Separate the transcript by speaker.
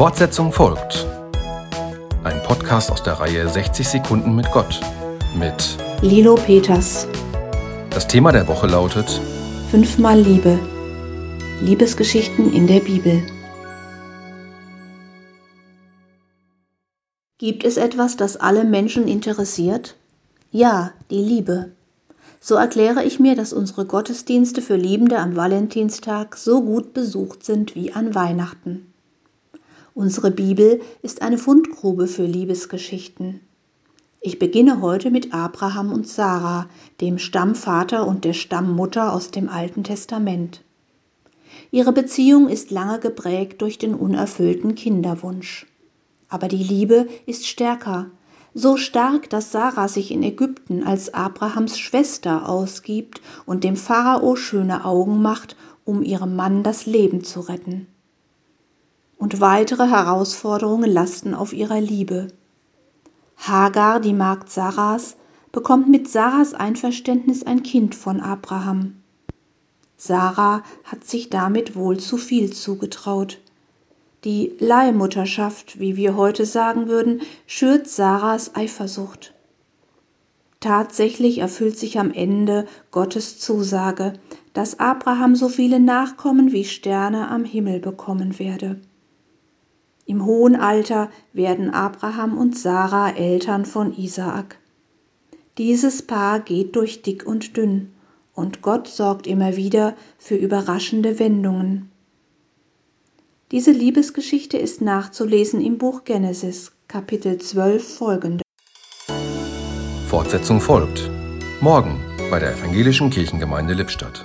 Speaker 1: Fortsetzung folgt. Ein Podcast aus der Reihe 60 Sekunden mit Gott mit
Speaker 2: Lilo Peters.
Speaker 1: Das Thema der Woche lautet
Speaker 2: Fünfmal Liebe. Liebesgeschichten in der Bibel. Gibt es etwas, das alle Menschen interessiert? Ja, die Liebe. So erkläre ich mir, dass unsere Gottesdienste für Liebende am Valentinstag so gut besucht sind wie an Weihnachten. Unsere Bibel ist eine Fundgrube für Liebesgeschichten. Ich beginne heute mit Abraham und Sarah, dem Stammvater und der Stammmutter aus dem Alten Testament. Ihre Beziehung ist lange geprägt durch den unerfüllten Kinderwunsch. Aber die Liebe ist stärker, so stark, dass Sarah sich in Ägypten als Abrahams Schwester ausgibt und dem Pharao schöne Augen macht, um ihrem Mann das Leben zu retten. Und weitere Herausforderungen lasten auf ihrer Liebe. Hagar, die Magd Sarahs, bekommt mit Sarahs Einverständnis ein Kind von Abraham. Sarah hat sich damit wohl zu viel zugetraut. Die Leihmutterschaft, wie wir heute sagen würden, schürt Sarahs Eifersucht. Tatsächlich erfüllt sich am Ende Gottes Zusage, dass Abraham so viele Nachkommen wie Sterne am Himmel bekommen werde. Im hohen Alter werden Abraham und Sarah Eltern von Isaak. Dieses Paar geht durch dick und dünn, und Gott sorgt immer wieder für überraschende Wendungen. Diese Liebesgeschichte ist nachzulesen im Buch Genesis, Kapitel 12 folgende.
Speaker 1: Fortsetzung folgt. Morgen bei der Evangelischen Kirchengemeinde Lippstadt.